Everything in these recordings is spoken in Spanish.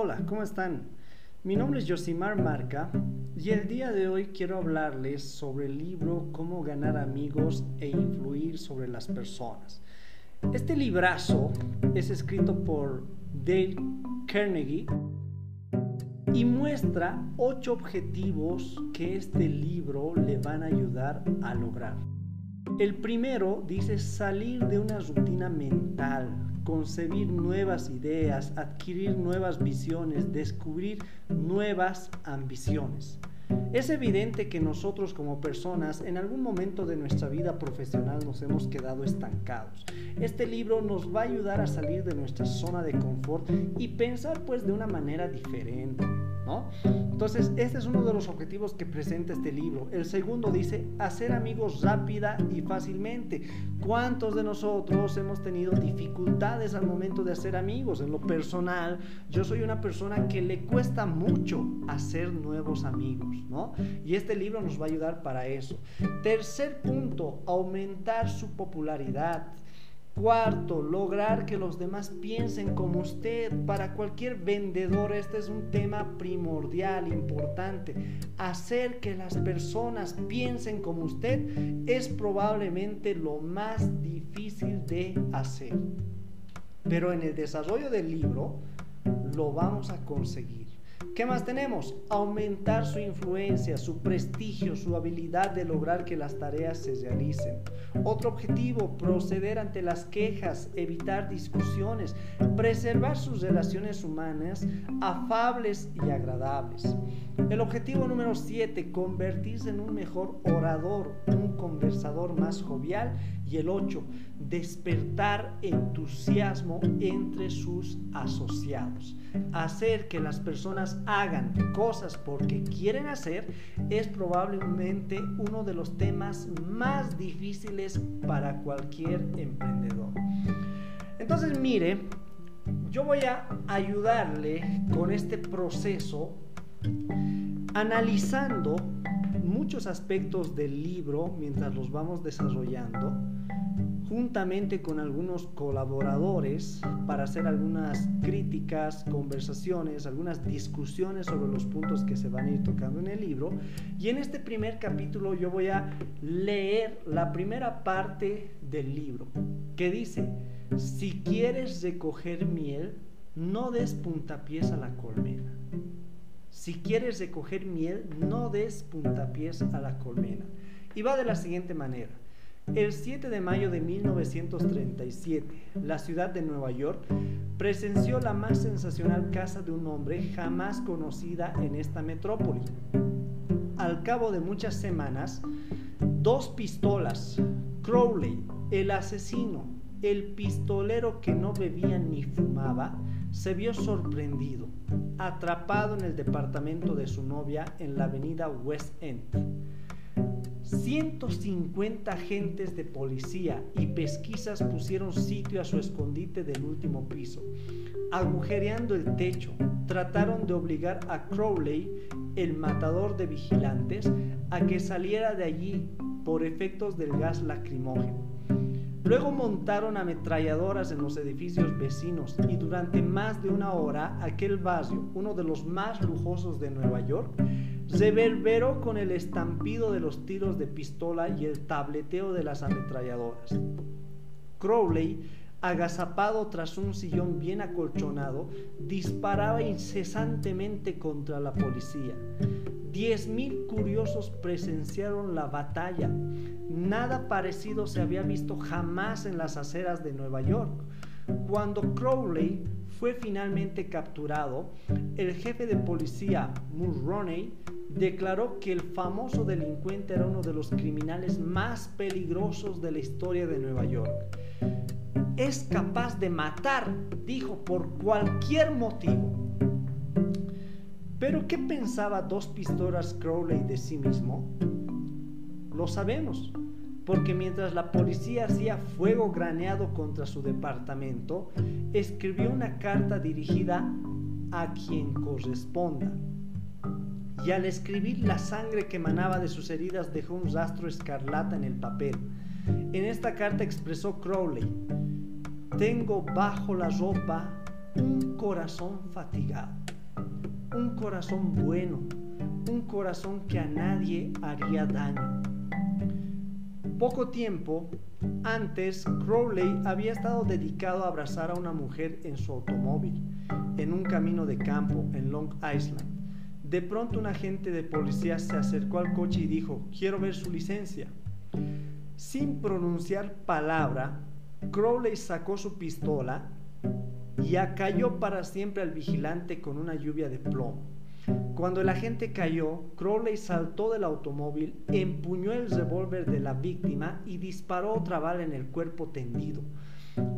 Hola, ¿cómo están? Mi nombre es Josimar Marca y el día de hoy quiero hablarles sobre el libro Cómo ganar amigos e influir sobre las personas. Este librazo es escrito por Dale Carnegie y muestra ocho objetivos que este libro le van a ayudar a lograr. El primero dice salir de una rutina mental, concebir nuevas ideas, adquirir nuevas visiones, descubrir nuevas ambiciones. Es evidente que nosotros como personas en algún momento de nuestra vida profesional nos hemos quedado estancados. Este libro nos va a ayudar a salir de nuestra zona de confort y pensar pues de una manera diferente. Entonces, este es uno de los objetivos que presenta este libro. El segundo dice, hacer amigos rápida y fácilmente. ¿Cuántos de nosotros hemos tenido dificultades al momento de hacer amigos? En lo personal, yo soy una persona que le cuesta mucho hacer nuevos amigos, ¿no? Y este libro nos va a ayudar para eso. Tercer punto, aumentar su popularidad. Cuarto, lograr que los demás piensen como usted. Para cualquier vendedor este es un tema primordial, importante. Hacer que las personas piensen como usted es probablemente lo más difícil de hacer. Pero en el desarrollo del libro lo vamos a conseguir. ¿Qué más tenemos? Aumentar su influencia, su prestigio, su habilidad de lograr que las tareas se realicen. Otro objetivo, proceder ante las quejas, evitar discusiones, preservar sus relaciones humanas afables y agradables. El objetivo número 7, convertirse en un mejor orador, un conversador más jovial. Y el 8, despertar entusiasmo entre sus asociados. Hacer que las personas hagan cosas porque quieren hacer es probablemente uno de los temas más difíciles para cualquier emprendedor. Entonces, mire, yo voy a ayudarle con este proceso analizando muchos aspectos del libro mientras los vamos desarrollando, juntamente con algunos colaboradores para hacer algunas críticas, conversaciones, algunas discusiones sobre los puntos que se van a ir tocando en el libro. Y en este primer capítulo yo voy a leer la primera parte del libro, que dice, si quieres recoger miel, no des puntapiés a la colmena. Si quieres recoger miel, no des puntapiés a la colmena. Y va de la siguiente manera. El 7 de mayo de 1937, la ciudad de Nueva York presenció la más sensacional casa de un hombre jamás conocida en esta metrópoli. Al cabo de muchas semanas, dos pistolas, Crowley, el asesino, el pistolero que no bebía ni fumaba, se vio sorprendido, atrapado en el departamento de su novia en la avenida West End. 150 agentes de policía y pesquisas pusieron sitio a su escondite del último piso. Agujereando el techo, trataron de obligar a Crowley, el matador de vigilantes, a que saliera de allí por efectos del gas lacrimógeno. Luego montaron ametralladoras en los edificios vecinos y durante más de una hora aquel barrio, uno de los más lujosos de Nueva York, reverberó con el estampido de los tiros de pistola y el tableteo de las ametralladoras. Crowley, agazapado tras un sillón bien acolchonado, disparaba incesantemente contra la policía. Diez mil curiosos presenciaron la batalla. Nada parecido se había visto jamás en las aceras de Nueva York. Cuando Crowley fue finalmente capturado, el jefe de policía Mulroney declaró que el famoso delincuente era uno de los criminales más peligrosos de la historia de Nueva York. Es capaz de matar, dijo, por cualquier motivo. Pero ¿qué pensaba dos pistolas Crowley de sí mismo? Lo sabemos, porque mientras la policía hacía fuego graneado contra su departamento, escribió una carta dirigida a quien corresponda y al escribir la sangre que emanaba de sus heridas dejó un rastro escarlata en el papel. En esta carta expresó Crowley, tengo bajo la ropa un corazón fatigado. un corazón bueno, un corazón que a nadie haría daño. Poco tiempo antes, Crowley había estado dedicado a abrazar a una mujer en su automóvil, en un camino de campo en Long Island. De pronto un agente de policía se acercó al coche y dijo, quiero ver su licencia. Sin pronunciar palabra, Crowley sacó su pistola y acalló para siempre al vigilante con una lluvia de plomo. Cuando el agente cayó, Crowley saltó del automóvil, empuñó el revólver de la víctima y disparó otra bala en el cuerpo tendido.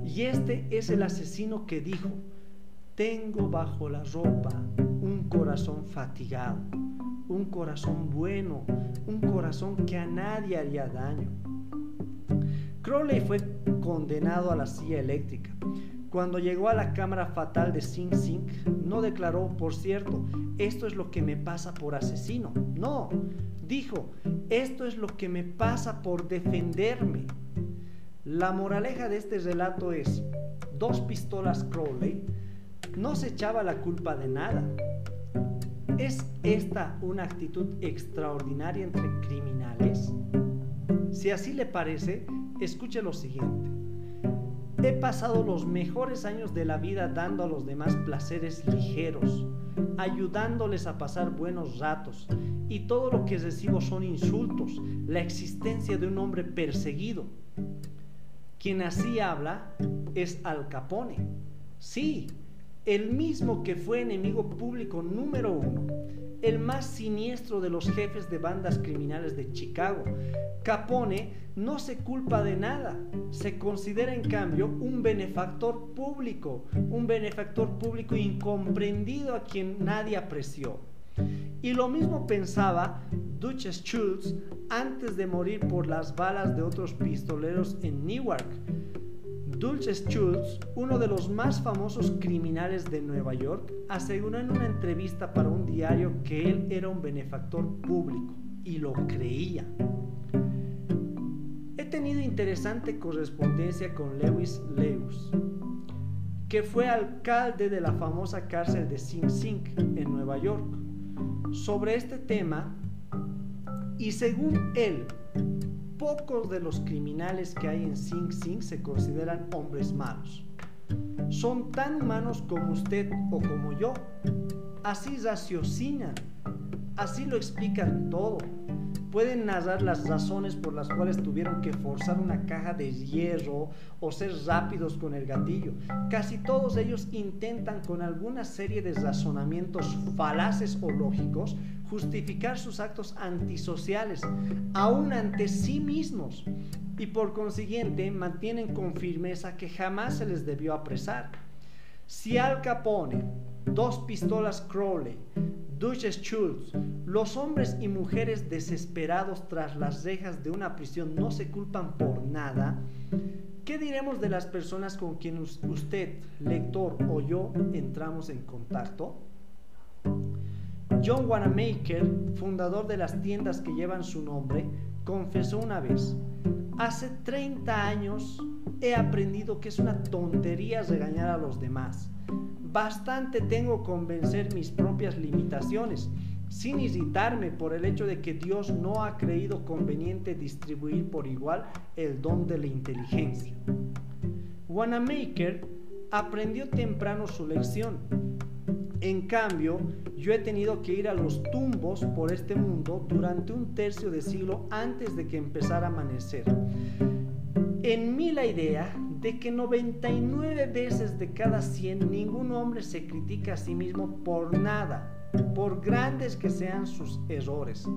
Y este es el asesino que dijo, tengo bajo la ropa corazón fatigado, un corazón bueno, un corazón que a nadie haría daño. Crowley fue condenado a la silla eléctrica. Cuando llegó a la cámara fatal de Sing Sing, no declaró, por cierto, esto es lo que me pasa por asesino. No, dijo, esto es lo que me pasa por defenderme. La moraleja de este relato es, dos pistolas Crowley no se echaba la culpa de nada. ¿Es esta una actitud extraordinaria entre criminales? Si así le parece, escuche lo siguiente. He pasado los mejores años de la vida dando a los demás placeres ligeros, ayudándoles a pasar buenos ratos, y todo lo que recibo son insultos, la existencia de un hombre perseguido. Quien así habla es Al Capone. Sí, el mismo que fue enemigo público número uno, el más siniestro de los jefes de bandas criminales de Chicago. Capone no se culpa de nada, se considera en cambio un benefactor público, un benefactor público incomprendido a quien nadie apreció. Y lo mismo pensaba Duchess Schultz antes de morir por las balas de otros pistoleros en Newark Dulce Schultz, uno de los más famosos criminales de Nueva York, aseguró en una entrevista para un diario que él era un benefactor público y lo creía. He tenido interesante correspondencia con Lewis Lewis, que fue alcalde de la famosa cárcel de Sing Sing en Nueva York, sobre este tema y según él, pocos de los criminales que hay en Sing Sing se consideran hombres malos. Son tan humanos como usted o como yo. Así raciocinan, así lo explican todo pueden narrar las razones por las cuales tuvieron que forzar una caja de hierro o ser rápidos con el gatillo. Casi todos ellos intentan con alguna serie de razonamientos falaces o lógicos justificar sus actos antisociales, aún ante sí mismos, y por consiguiente mantienen con firmeza que jamás se les debió apresar. Si Al Capone, dos pistolas Crowley, Duchess Schultz, los hombres y mujeres desesperados tras las rejas de una prisión no se culpan por nada. ¿Qué diremos de las personas con quienes usted, lector o yo entramos en contacto? John Wanamaker, fundador de las tiendas que llevan su nombre, confesó una vez, hace 30 años he aprendido que es una tontería regañar a los demás Bastante tengo con vencer mis propias limitaciones, sin irritarme por el hecho de que Dios no ha creído conveniente distribuir por igual el don de la inteligencia. Wanamaker aprendió temprano su lección. En cambio, yo he tenido que ir a los tumbos por este mundo durante un tercio de siglo antes de que empezara a amanecer. En mí la idea de que 99 veces de cada 100 ningún hombre se critica a sí mismo por nada, por grandes que sean sus errores.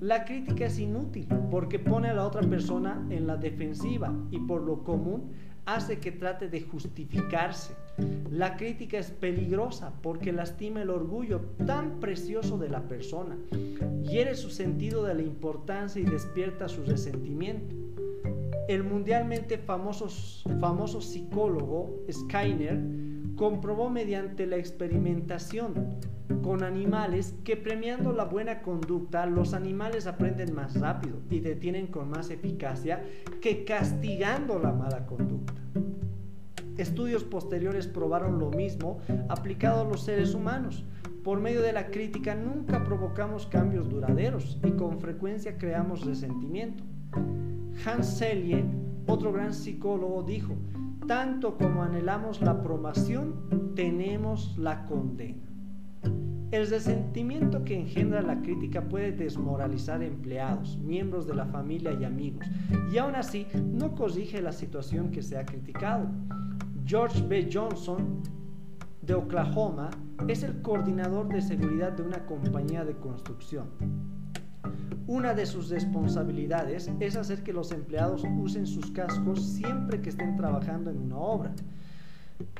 La crítica es inútil porque pone a la otra persona en la defensiva y por lo común hace que trate de justificarse. La crítica es peligrosa porque lastima el orgullo tan precioso de la persona, hiere su sentido de la importancia y despierta su resentimiento. El mundialmente famoso, famoso psicólogo Skinner comprobó mediante la experimentación con animales que premiando la buena conducta los animales aprenden más rápido y detienen con más eficacia que castigando la mala conducta. Estudios posteriores probaron lo mismo aplicado a los seres humanos. por medio de la crítica nunca provocamos cambios duraderos y con frecuencia creamos resentimiento. Hans Selye, otro gran psicólogo, dijo, tanto como anhelamos la aprobación, tenemos la condena. El resentimiento que engendra la crítica puede desmoralizar empleados, miembros de la familia y amigos, y aún así no corrige la situación que se ha criticado. George B. Johnson, de Oklahoma, es el coordinador de seguridad de una compañía de construcción. Una de sus responsabilidades es hacer que los empleados usen sus cascos siempre que estén trabajando en una obra.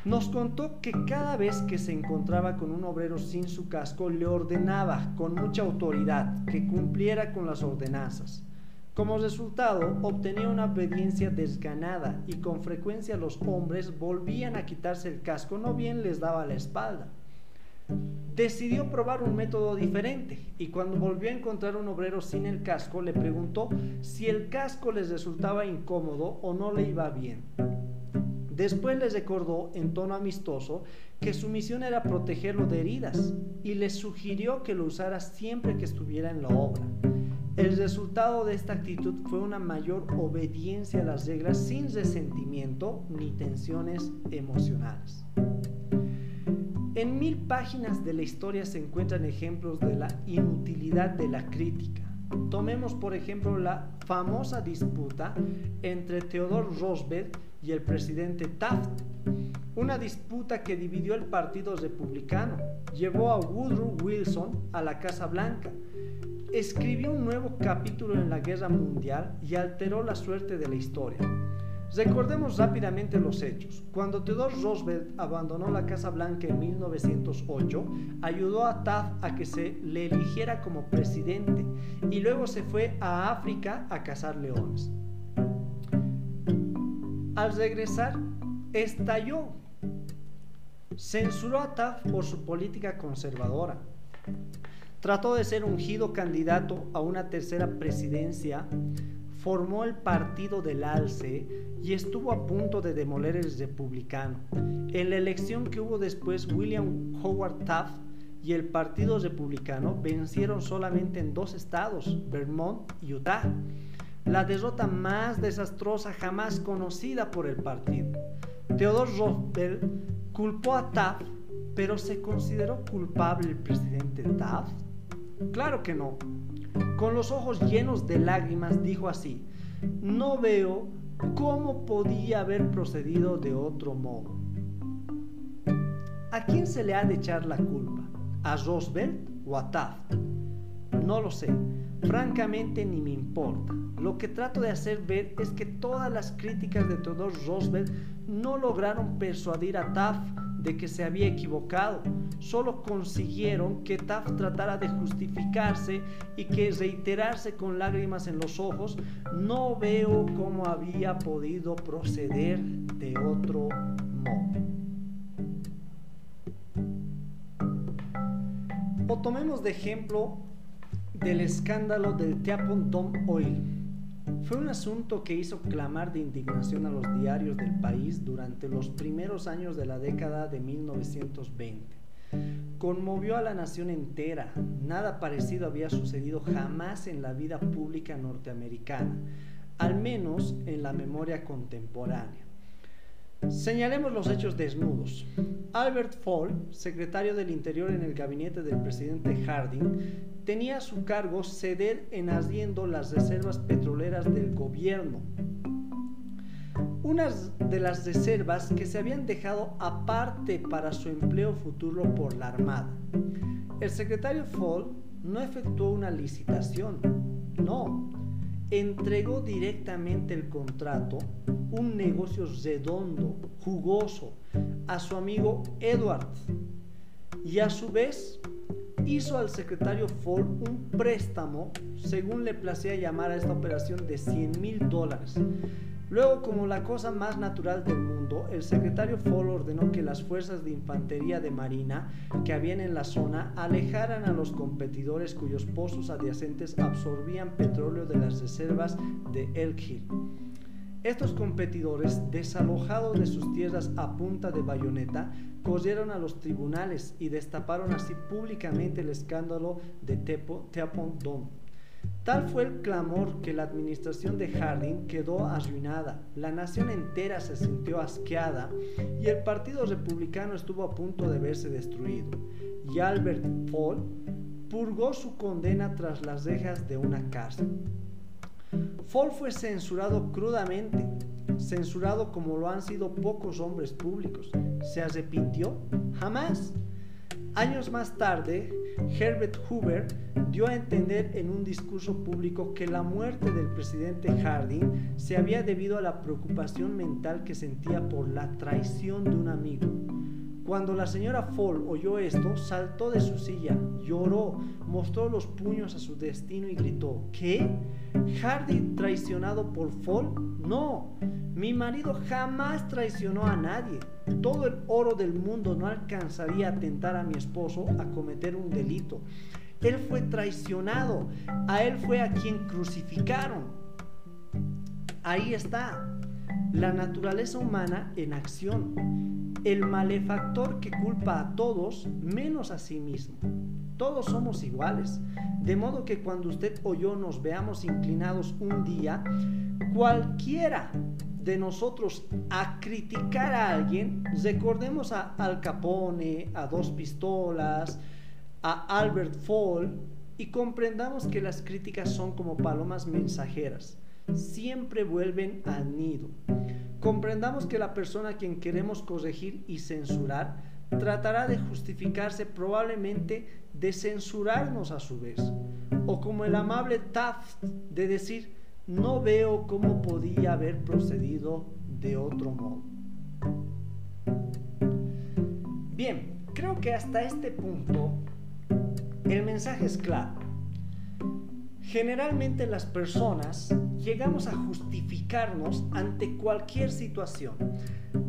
Nos contó que cada vez que se encontraba con un obrero sin su casco, le ordenaba con mucha autoridad que cumpliera con las ordenanzas. Como resultado, obtenía una obediencia desganada y con frecuencia los hombres volvían a quitarse el casco, no bien les daba la espalda. Decidió probar un método diferente y cuando volvió a encontrar un obrero sin el casco, le preguntó si el casco les resultaba incómodo o no le iba bien. Después les recordó en tono amistoso que su misión era protegerlo de heridas y les sugirió que lo usara siempre que estuviera en la obra. El resultado de esta actitud fue una mayor obediencia a las reglas sin resentimiento ni tensiones emocionales. En mil páginas de la historia se encuentran ejemplos de la inutilidad de la crítica. Tomemos por ejemplo la famosa disputa entre Theodore Roosevelt y el presidente Taft. Una disputa que dividió el Partido Republicano, llevó a Woodrow Wilson a la Casa Blanca, escribió un nuevo capítulo en la Guerra Mundial y alteró la suerte de la historia. Recordemos rápidamente los hechos. Cuando Theodore Roosevelt abandonó la Casa Blanca en 1908, ayudó a Taft a que se le eligiera como presidente y luego se fue a África a cazar leones. Al regresar, estalló. Censuró a Taft por su política conservadora. Trató de ser ungido candidato a una tercera presidencia, formó el partido del Alce y estuvo a punto de demoler el republicano. En la elección que hubo después, William Howard Taft y el Partido Republicano vencieron solamente en dos estados, Vermont y Utah la derrota más desastrosa jamás conocida por el partido. Theodore Roosevelt culpó a Taft, pero ¿se consideró culpable el presidente Taft? Claro que no. Con los ojos llenos de lágrimas dijo así, no veo cómo podía haber procedido de otro modo. ¿A quién se le ha de echar la culpa? ¿A Roosevelt o a Taft? No lo sé. Francamente ni me importa. Lo que trato de hacer ver es que todas las críticas de Theodore Roosevelt no lograron persuadir a Taft de que se había equivocado. Solo consiguieron que Taft tratara de justificarse y que reiterarse con lágrimas en los ojos. No veo cómo había podido proceder de otro modo. O tomemos de ejemplo del escándalo del Teapot Dome Oil. Fue un asunto que hizo clamar de indignación a los diarios del país durante los primeros años de la década de 1920. Conmovió a la nación entera. Nada parecido había sucedido jamás en la vida pública norteamericana, al menos en la memoria contemporánea. Señalemos los hechos desnudos. Albert Fall, secretario del Interior en el gabinete del presidente Harding, tenía a su cargo ceder en haciendo las reservas petroleras del gobierno. Unas de las reservas que se habían dejado aparte para su empleo futuro por la Armada. El secretario Fall no efectuó una licitación, no, entregó directamente el contrato, un negocio redondo, jugoso, a su amigo Edward. Y a su vez hizo al secretario Ford un préstamo, según le placía llamar a esta operación, de 100 mil dólares. Luego, como la cosa más natural del mundo, el secretario Ford ordenó que las fuerzas de infantería de marina que habían en la zona alejaran a los competidores cuyos pozos adyacentes absorbían petróleo de las reservas de Elk Hill. Estos competidores, desalojados de sus tierras a punta de bayoneta, corrieron a los tribunales y destaparon así públicamente el escándalo de Tepo, Teapon Tal fue el clamor que la administración de Harding quedó arruinada, la nación entera se sintió asqueada y el Partido Republicano estuvo a punto de verse destruido. Y Albert Fall purgó su condena tras las rejas de una cárcel. Fall fue censurado crudamente, censurado como lo han sido pocos hombres públicos. ¿Se arrepintió? Jamás. Años más tarde, Herbert Hoover dio a entender en un discurso público que la muerte del presidente Harding se había debido a la preocupación mental que sentía por la traición de un amigo. Cuando la señora Fall oyó esto, saltó de su silla, lloró, mostró los puños a su destino y gritó, ¿qué? ¿Hardy traicionado por Fall? No, mi marido jamás traicionó a nadie. Todo el oro del mundo no alcanzaría a tentar a mi esposo a cometer un delito. Él fue traicionado, a él fue a quien crucificaron. Ahí está, la naturaleza humana en acción el malefactor que culpa a todos menos a sí mismo. Todos somos iguales, de modo que cuando usted o yo nos veamos inclinados un día, cualquiera de nosotros a criticar a alguien, recordemos a Al Capone, a Dos Pistolas, a Albert Fall y comprendamos que las críticas son como palomas mensajeras, siempre vuelven al nido. Comprendamos que la persona a quien queremos corregir y censurar tratará de justificarse probablemente de censurarnos a su vez. O como el amable Taft de decir, no veo cómo podía haber procedido de otro modo. Bien, creo que hasta este punto el mensaje es claro. Generalmente las personas llegamos a justificarnos ante cualquier situación.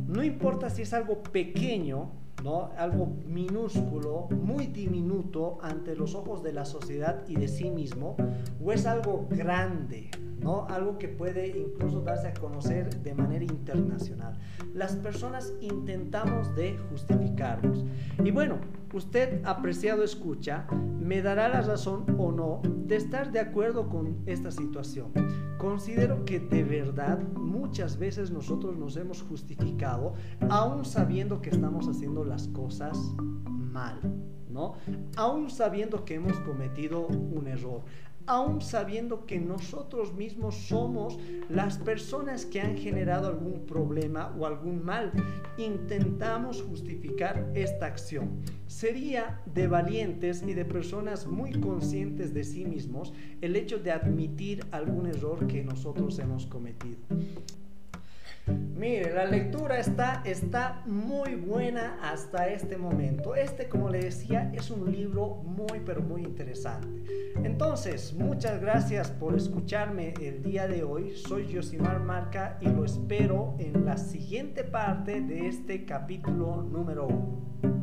No importa si es algo pequeño, ¿no? algo minúsculo, muy diminuto ante los ojos de la sociedad y de sí mismo, o es algo grande, ¿no? algo que puede incluso darse a conocer de manera internacional. Las personas intentamos de justificarnos. Y bueno, usted, apreciado escucha, me dará la razón o no de estar de acuerdo con esta situación. Considero que de verdad muchas veces nosotros nos hemos justificado aún sabiendo que estamos haciendo las cosas mal, ¿no? Aún sabiendo que hemos cometido un error, aún sabiendo que nosotros mismos somos las personas que han generado algún problema o algún mal. Intentamos justificar esta acción. Sería de valientes y de personas muy conscientes de sí mismos el hecho de admitir algún error que nosotros hemos cometido. Mire, la lectura está, está muy buena hasta este momento. Este, como le decía, es un libro muy, pero muy interesante. Entonces, muchas gracias por escucharme el día de hoy. Soy Josimar Marca y lo espero en la siguiente parte de este capítulo número 1.